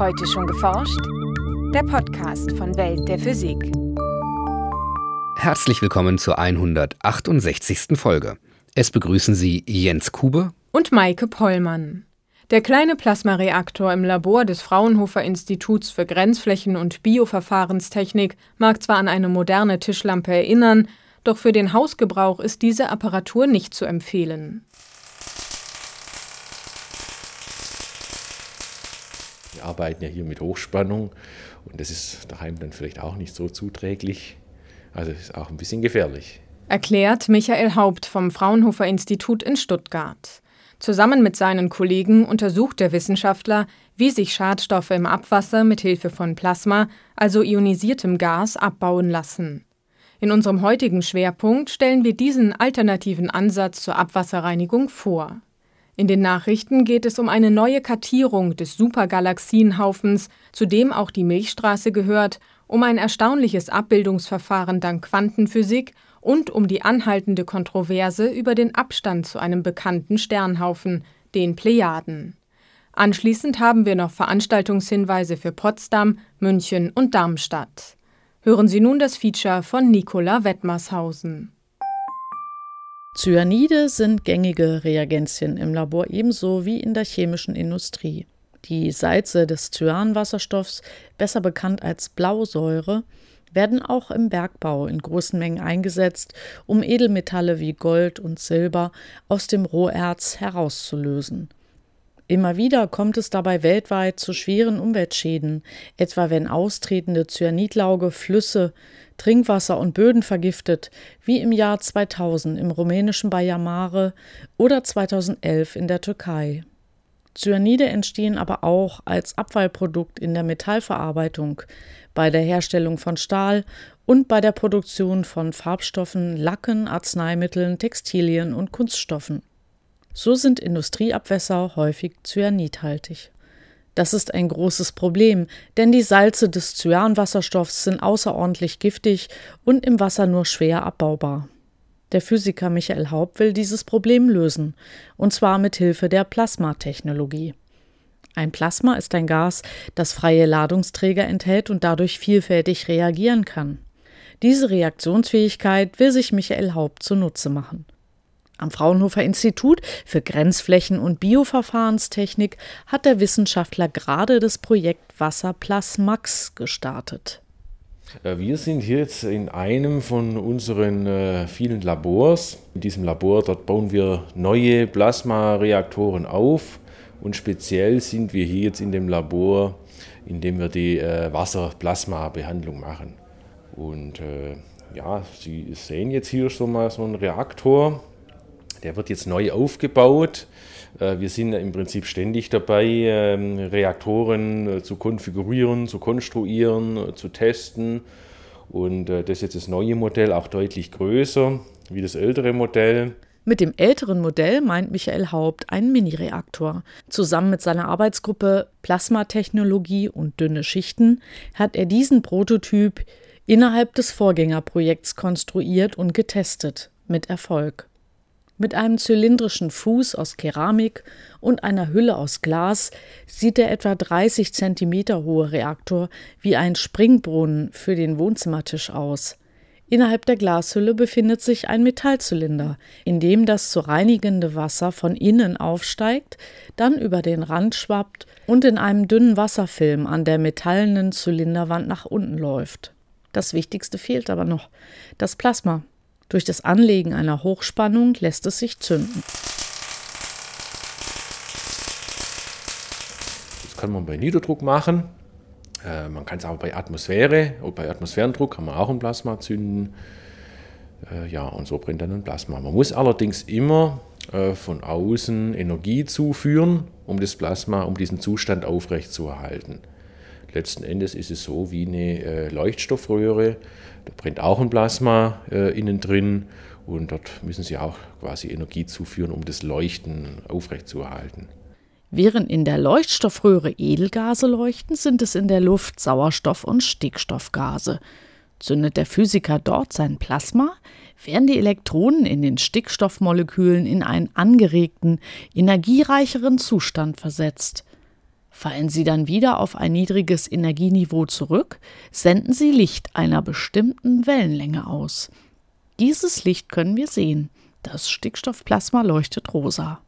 Heute schon geforscht? Der Podcast von Welt der Physik. Herzlich willkommen zur 168. Folge. Es begrüßen Sie Jens Kube und Maike Pollmann. Der kleine Plasmareaktor im Labor des Fraunhofer Instituts für Grenzflächen- und Bioverfahrenstechnik mag zwar an eine moderne Tischlampe erinnern, doch für den Hausgebrauch ist diese Apparatur nicht zu empfehlen. Wir arbeiten ja hier mit Hochspannung und das ist daheim dann vielleicht auch nicht so zuträglich. Also ist auch ein bisschen gefährlich. Erklärt Michael Haupt vom Fraunhofer Institut in Stuttgart. Zusammen mit seinen Kollegen untersucht der Wissenschaftler, wie sich Schadstoffe im Abwasser mit Hilfe von Plasma, also ionisiertem Gas, abbauen lassen. In unserem heutigen Schwerpunkt stellen wir diesen alternativen Ansatz zur Abwasserreinigung vor. In den Nachrichten geht es um eine neue Kartierung des Supergalaxienhaufens, zu dem auch die Milchstraße gehört, um ein erstaunliches Abbildungsverfahren dank Quantenphysik und um die anhaltende Kontroverse über den Abstand zu einem bekannten Sternhaufen, den Plejaden. Anschließend haben wir noch Veranstaltungshinweise für Potsdam, München und Darmstadt. Hören Sie nun das Feature von Nicola Wettmarshausen. Cyanide sind gängige Reagenzien im Labor ebenso wie in der chemischen Industrie. Die Salze des Cyanwasserstoffs, besser bekannt als Blausäure, werden auch im Bergbau in großen Mengen eingesetzt, um Edelmetalle wie Gold und Silber aus dem Roherz herauszulösen. Immer wieder kommt es dabei weltweit zu schweren Umweltschäden, etwa wenn austretende Cyanidlauge Flüsse, Trinkwasser und Böden vergiftet, wie im Jahr 2000 im rumänischen Baia Mare oder 2011 in der Türkei. Cyanide entstehen aber auch als Abfallprodukt in der Metallverarbeitung, bei der Herstellung von Stahl und bei der Produktion von Farbstoffen, Lacken, Arzneimitteln, Textilien und Kunststoffen. So sind Industrieabwässer häufig cyanidhaltig. Das ist ein großes Problem, denn die Salze des Cyanwasserstoffs sind außerordentlich giftig und im Wasser nur schwer abbaubar. Der Physiker Michael Haupt will dieses Problem lösen, und zwar mit Hilfe der Plasmatechnologie. Ein Plasma ist ein Gas, das freie Ladungsträger enthält und dadurch vielfältig reagieren kann. Diese Reaktionsfähigkeit will sich Michael Haupt zunutze machen. Am Fraunhofer Institut für Grenzflächen- und Bioverfahrenstechnik hat der Wissenschaftler gerade das Projekt Wasserplasmax gestartet. Äh, wir sind jetzt in einem von unseren äh, vielen Labors. In diesem Labor, dort bauen wir neue Plasmareaktoren auf und speziell sind wir hier jetzt in dem Labor, in dem wir die äh, Wasserplasma-Behandlung machen. Und ja, Sie sehen jetzt hier schon mal so einen Reaktor. Der wird jetzt neu aufgebaut. Äh, wir sind im Prinzip ständig dabei, ähm, Reaktoren äh, zu konfigurieren, zu konstruieren, äh, zu testen. Und das ist jetzt das neue Modell, auch deutlich größer wie das ältere Modell. Mit dem älteren Modell meint Michael Haupt einen Mini-Reaktor. Zusammen mit seiner Arbeitsgruppe Plasmatechnologie und dünne Schichten hat er diesen Prototyp innerhalb des Vorgängerprojekts konstruiert und getestet, mit Erfolg. Mit einem zylindrischen Fuß aus Keramik und einer Hülle aus Glas sieht der etwa 30 cm hohe Reaktor wie ein Springbrunnen für den Wohnzimmertisch aus. Innerhalb der Glashülle befindet sich ein Metallzylinder, in dem das zu reinigende Wasser von innen aufsteigt, dann über den Rand schwappt und in einem dünnen Wasserfilm an der metallenen Zylinderwand nach unten läuft. Das Wichtigste fehlt aber noch, das Plasma. Durch das Anlegen einer Hochspannung lässt es sich zünden. Das kann man bei Niederdruck machen. Äh, man kann es auch bei Atmosphäre, oder bei Atmosphärendruck kann man auch ein Plasma zünden. Äh, ja, und so brennt dann ein Plasma. Man muss allerdings immer äh, von außen Energie zuführen, um das Plasma, um diesen Zustand aufrechtzuerhalten. Letzten Endes ist es so wie eine äh, Leuchtstoffröhre. Da brennt auch ein Plasma äh, innen drin und dort müssen Sie auch quasi Energie zuführen, um das Leuchten aufrechtzuerhalten. Während in der Leuchtstoffröhre Edelgase leuchten, sind es in der Luft Sauerstoff- und Stickstoffgase. Zündet der Physiker dort sein Plasma, werden die Elektronen in den Stickstoffmolekülen in einen angeregten, energiereicheren Zustand versetzt. Fallen sie dann wieder auf ein niedriges Energieniveau zurück, senden sie Licht einer bestimmten Wellenlänge aus. Dieses Licht können wir sehen. Das Stickstoffplasma leuchtet rosa.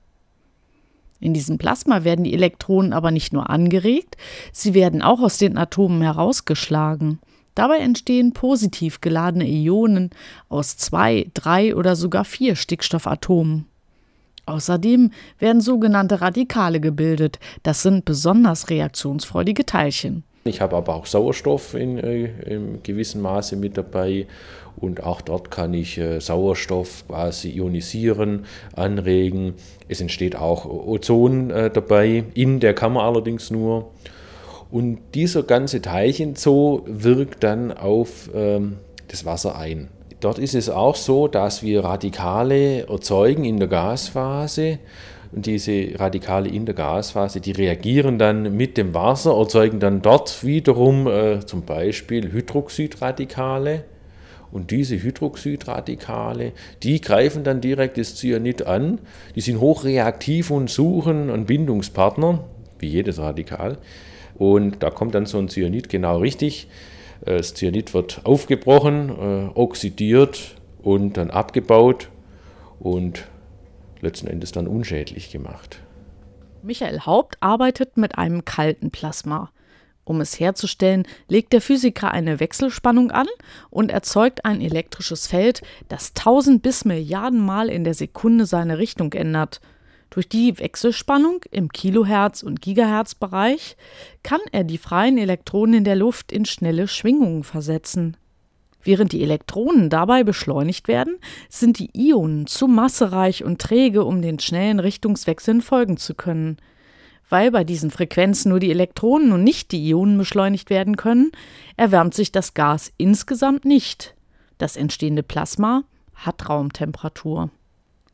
In diesem Plasma werden die Elektronen aber nicht nur angeregt, sie werden auch aus den Atomen herausgeschlagen. Dabei entstehen positiv geladene Ionen aus zwei, drei oder sogar vier Stickstoffatomen. Außerdem werden sogenannte Radikale gebildet. Das sind besonders reaktionsfreudige Teilchen. Ich habe aber auch Sauerstoff in, äh, in gewissem Maße mit dabei und auch dort kann ich äh, Sauerstoff quasi ionisieren, anregen. Es entsteht auch Ozon äh, dabei, in der Kammer allerdings nur. Und dieser ganze Teilchenzoo wirkt dann auf ähm, das Wasser ein. Dort ist es auch so, dass wir Radikale erzeugen in der Gasphase. Und diese Radikale in der Gasphase, die reagieren dann mit dem Wasser, erzeugen dann dort wiederum äh, zum Beispiel Hydroxidradikale. Und diese Hydroxidradikale, die greifen dann direkt das Cyanid an. Die sind hochreaktiv und suchen einen Bindungspartner, wie jedes Radikal. Und da kommt dann so ein Cyanid genau richtig. Das Cyanid wird aufgebrochen, äh, oxidiert und dann abgebaut und letzten Endes dann unschädlich gemacht. Michael Haupt arbeitet mit einem kalten Plasma. Um es herzustellen, legt der Physiker eine Wechselspannung an und erzeugt ein elektrisches Feld, das tausend bis Milliarden Mal in der Sekunde seine Richtung ändert. Durch die Wechselspannung im Kilohertz- und Gigahertz-Bereich kann er die freien Elektronen in der Luft in schnelle Schwingungen versetzen. Während die Elektronen dabei beschleunigt werden, sind die Ionen zu massereich und träge, um den schnellen Richtungswechseln folgen zu können. Weil bei diesen Frequenzen nur die Elektronen und nicht die Ionen beschleunigt werden können, erwärmt sich das Gas insgesamt nicht. Das entstehende Plasma hat Raumtemperatur.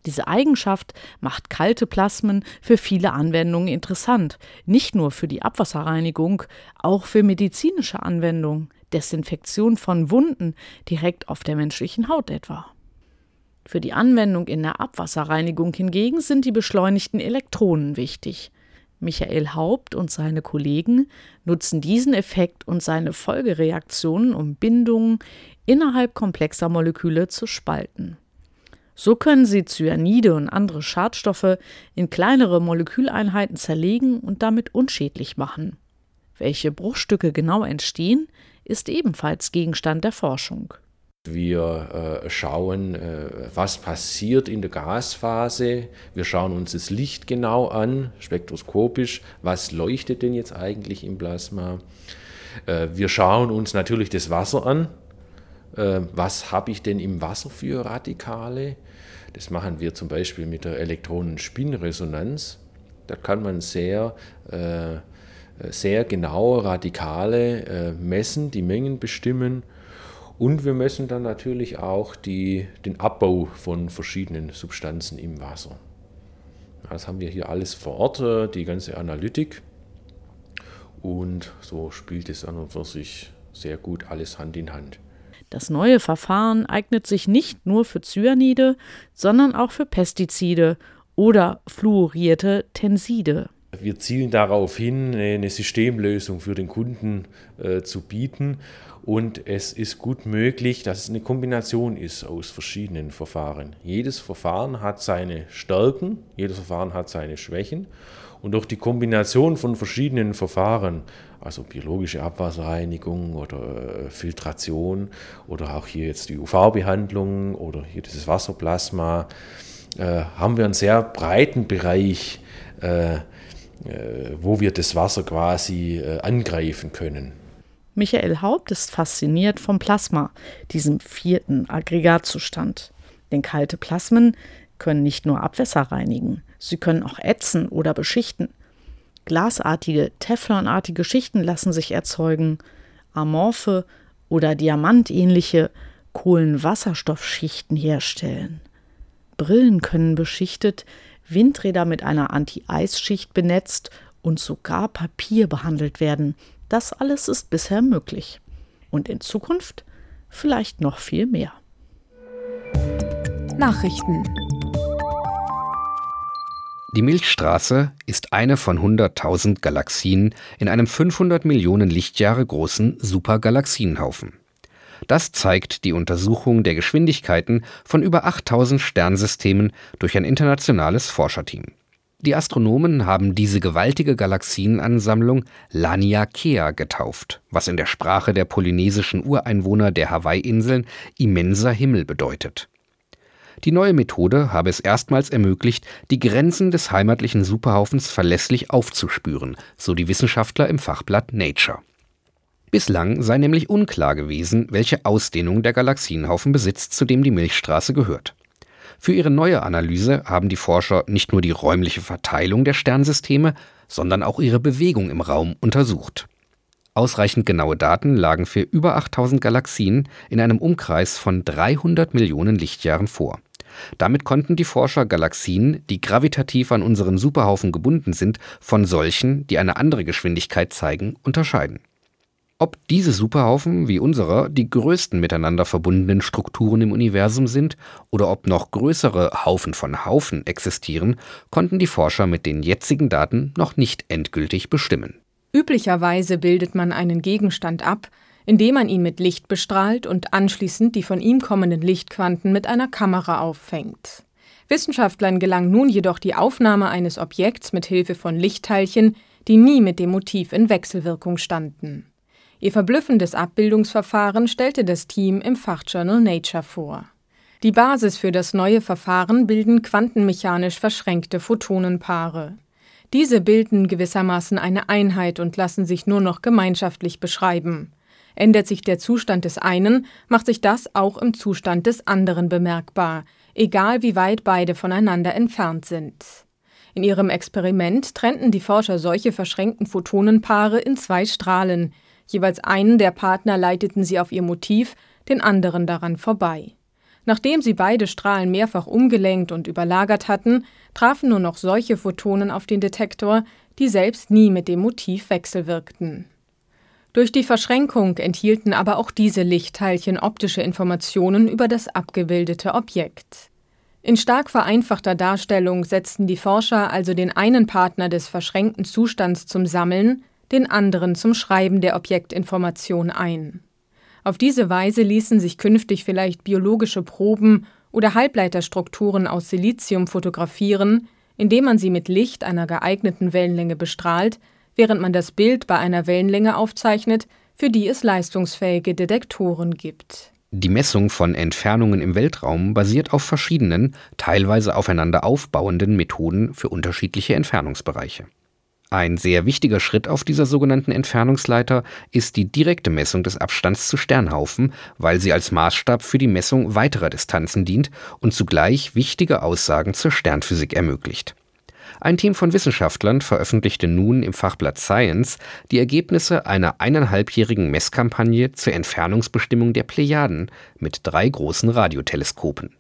Diese Eigenschaft macht kalte Plasmen für viele Anwendungen interessant, nicht nur für die Abwasserreinigung, auch für medizinische Anwendungen, Desinfektion von Wunden direkt auf der menschlichen Haut etwa. Für die Anwendung in der Abwasserreinigung hingegen sind die beschleunigten Elektronen wichtig. Michael Haupt und seine Kollegen nutzen diesen Effekt und seine Folgereaktionen, um Bindungen innerhalb komplexer Moleküle zu spalten. So können sie Cyanide und andere Schadstoffe in kleinere Moleküleinheiten zerlegen und damit unschädlich machen. Welche Bruchstücke genau entstehen, ist ebenfalls Gegenstand der Forschung. Wir äh, schauen, äh, was passiert in der Gasphase. Wir schauen uns das Licht genau an, spektroskopisch. Was leuchtet denn jetzt eigentlich im Plasma? Äh, wir schauen uns natürlich das Wasser an. Äh, was habe ich denn im Wasser für Radikale? Das machen wir zum Beispiel mit der Elektronenspinresonanz. Da kann man sehr, äh, sehr genaue Radikale äh, messen, die Mengen bestimmen. Und wir messen dann natürlich auch die, den Abbau von verschiedenen Substanzen im Wasser. Das haben wir hier alles vor Ort, die ganze Analytik. Und so spielt es an und für sich sehr gut alles Hand in Hand. Das neue Verfahren eignet sich nicht nur für Cyanide, sondern auch für Pestizide oder fluorierte Tenside. Wir zielen darauf hin, eine Systemlösung für den Kunden äh, zu bieten. Und es ist gut möglich, dass es eine Kombination ist aus verschiedenen Verfahren. Jedes Verfahren hat seine Stärken, jedes Verfahren hat seine Schwächen. Und durch die Kombination von verschiedenen Verfahren, also biologische Abwasserreinigung oder äh, Filtration oder auch hier jetzt die UV-Behandlung oder hier dieses Wasserplasma, äh, haben wir einen sehr breiten Bereich, äh, äh, wo wir das Wasser quasi äh, angreifen können. Michael Haupt ist fasziniert vom Plasma, diesem vierten Aggregatzustand. Denn kalte Plasmen können nicht nur Abwässer reinigen, sie können auch ätzen oder beschichten. Glasartige, Teflonartige Schichten lassen sich erzeugen, amorphe oder diamantähnliche Kohlenwasserstoffschichten herstellen. Brillen können beschichtet, Windräder mit einer Anti-Eis-Schicht benetzt und sogar Papier behandelt werden. Das alles ist bisher möglich. Und in Zukunft vielleicht noch viel mehr. Nachrichten Die Milchstraße ist eine von 100.000 Galaxien in einem 500 Millionen Lichtjahre großen Supergalaxienhaufen. Das zeigt die Untersuchung der Geschwindigkeiten von über 8000 Sternsystemen durch ein internationales Forscherteam. Die Astronomen haben diese gewaltige Galaxienansammlung Laniakea getauft, was in der Sprache der polynesischen Ureinwohner der Hawaii-Inseln immenser Himmel bedeutet. Die neue Methode habe es erstmals ermöglicht, die Grenzen des heimatlichen Superhaufens verlässlich aufzuspüren, so die Wissenschaftler im Fachblatt Nature. Bislang sei nämlich unklar gewesen, welche Ausdehnung der Galaxienhaufen besitzt, zu dem die Milchstraße gehört. Für ihre neue Analyse haben die Forscher nicht nur die räumliche Verteilung der Sternsysteme, sondern auch ihre Bewegung im Raum untersucht. Ausreichend genaue Daten lagen für über 8000 Galaxien in einem Umkreis von 300 Millionen Lichtjahren vor. Damit konnten die Forscher Galaxien, die gravitativ an unseren Superhaufen gebunden sind, von solchen, die eine andere Geschwindigkeit zeigen, unterscheiden. Ob diese Superhaufen wie unserer die größten miteinander verbundenen Strukturen im Universum sind oder ob noch größere Haufen von Haufen existieren, konnten die Forscher mit den jetzigen Daten noch nicht endgültig bestimmen. Üblicherweise bildet man einen Gegenstand ab, indem man ihn mit Licht bestrahlt und anschließend die von ihm kommenden Lichtquanten mit einer Kamera auffängt. Wissenschaftlern gelang nun jedoch die Aufnahme eines Objekts mit Hilfe von Lichtteilchen, die nie mit dem Motiv in Wechselwirkung standen. Ihr verblüffendes Abbildungsverfahren stellte das Team im Fachjournal Nature vor. Die Basis für das neue Verfahren bilden quantenmechanisch verschränkte Photonenpaare. Diese bilden gewissermaßen eine Einheit und lassen sich nur noch gemeinschaftlich beschreiben. Ändert sich der Zustand des einen, macht sich das auch im Zustand des anderen bemerkbar, egal wie weit beide voneinander entfernt sind. In ihrem Experiment trennten die Forscher solche verschränkten Photonenpaare in zwei Strahlen, Jeweils einen der Partner leiteten sie auf ihr Motiv, den anderen daran vorbei. Nachdem sie beide Strahlen mehrfach umgelenkt und überlagert hatten, trafen nur noch solche Photonen auf den Detektor, die selbst nie mit dem Motiv wechselwirkten. Durch die Verschränkung enthielten aber auch diese Lichtteilchen optische Informationen über das abgebildete Objekt. In stark vereinfachter Darstellung setzten die Forscher also den einen Partner des verschränkten Zustands zum Sammeln, den anderen zum Schreiben der Objektinformation ein. Auf diese Weise ließen sich künftig vielleicht biologische Proben oder Halbleiterstrukturen aus Silizium fotografieren, indem man sie mit Licht einer geeigneten Wellenlänge bestrahlt, während man das Bild bei einer Wellenlänge aufzeichnet, für die es leistungsfähige Detektoren gibt. Die Messung von Entfernungen im Weltraum basiert auf verschiedenen, teilweise aufeinander aufbauenden Methoden für unterschiedliche Entfernungsbereiche. Ein sehr wichtiger Schritt auf dieser sogenannten Entfernungsleiter ist die direkte Messung des Abstands zu Sternhaufen, weil sie als Maßstab für die Messung weiterer Distanzen dient und zugleich wichtige Aussagen zur Sternphysik ermöglicht. Ein Team von Wissenschaftlern veröffentlichte nun im Fachblatt Science die Ergebnisse einer eineinhalbjährigen Messkampagne zur Entfernungsbestimmung der Plejaden mit drei großen Radioteleskopen.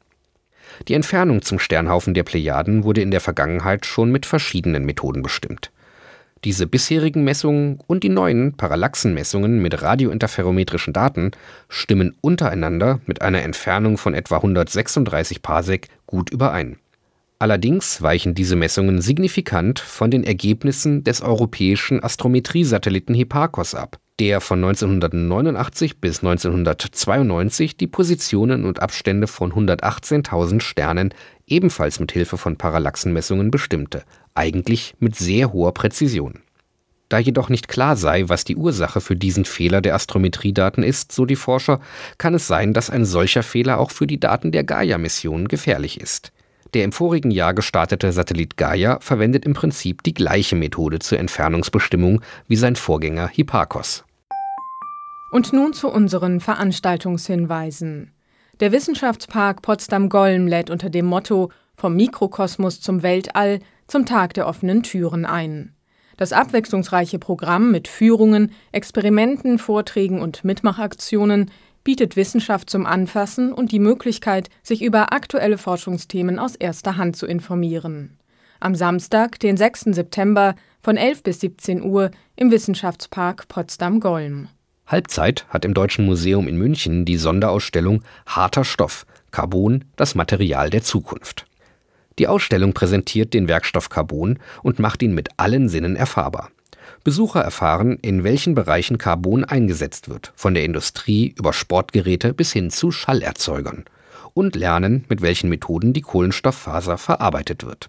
Die Entfernung zum Sternhaufen der Plejaden wurde in der Vergangenheit schon mit verschiedenen Methoden bestimmt. Diese bisherigen Messungen und die neuen Parallaxenmessungen mit radiointerferometrischen Daten stimmen untereinander mit einer Entfernung von etwa 136 Parsec gut überein. Allerdings weichen diese Messungen signifikant von den Ergebnissen des europäischen Astrometriesatelliten Hipparcos ab, der von 1989 bis 1992 die Positionen und Abstände von 118.000 Sternen ebenfalls mit Hilfe von Parallaxenmessungen bestimmte, eigentlich mit sehr hoher Präzision. Da jedoch nicht klar sei, was die Ursache für diesen Fehler der Astrometriedaten ist, so die Forscher, kann es sein, dass ein solcher Fehler auch für die Daten der Gaia-Mission gefährlich ist. Der im vorigen Jahr gestartete Satellit Gaia verwendet im Prinzip die gleiche Methode zur Entfernungsbestimmung wie sein Vorgänger Hipparcos. Und nun zu unseren Veranstaltungshinweisen. Der Wissenschaftspark Potsdam-Golm lädt unter dem Motto Vom Mikrokosmos zum Weltall zum Tag der offenen Türen ein. Das abwechslungsreiche Programm mit Führungen, Experimenten, Vorträgen und Mitmachaktionen bietet Wissenschaft zum Anfassen und die Möglichkeit, sich über aktuelle Forschungsthemen aus erster Hand zu informieren. Am Samstag, den 6. September von 11 bis 17 Uhr im Wissenschaftspark Potsdam-Golm. Halbzeit hat im Deutschen Museum in München die Sonderausstellung Harter Stoff, Carbon, das Material der Zukunft. Die Ausstellung präsentiert den Werkstoff Carbon und macht ihn mit allen Sinnen erfahrbar. Besucher erfahren, in welchen Bereichen Carbon eingesetzt wird, von der Industrie über Sportgeräte bis hin zu Schallerzeugern, und lernen, mit welchen Methoden die Kohlenstofffaser verarbeitet wird.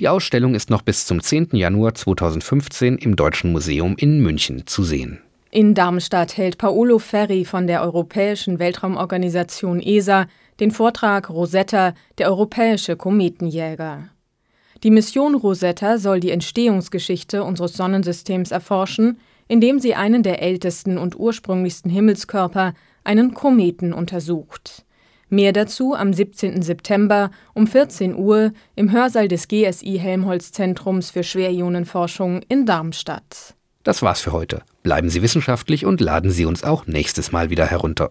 Die Ausstellung ist noch bis zum 10. Januar 2015 im Deutschen Museum in München zu sehen. In Darmstadt hält Paolo Ferri von der Europäischen Weltraumorganisation ESA den Vortrag Rosetta, der europäische Kometenjäger. Die Mission Rosetta soll die Entstehungsgeschichte unseres Sonnensystems erforschen, indem sie einen der ältesten und ursprünglichsten Himmelskörper, einen Kometen, untersucht. Mehr dazu am 17. September um 14 Uhr im Hörsaal des GSI Helmholtz Zentrums für Schwerionenforschung in Darmstadt. Das war's für heute. Bleiben Sie wissenschaftlich und laden Sie uns auch nächstes Mal wieder herunter.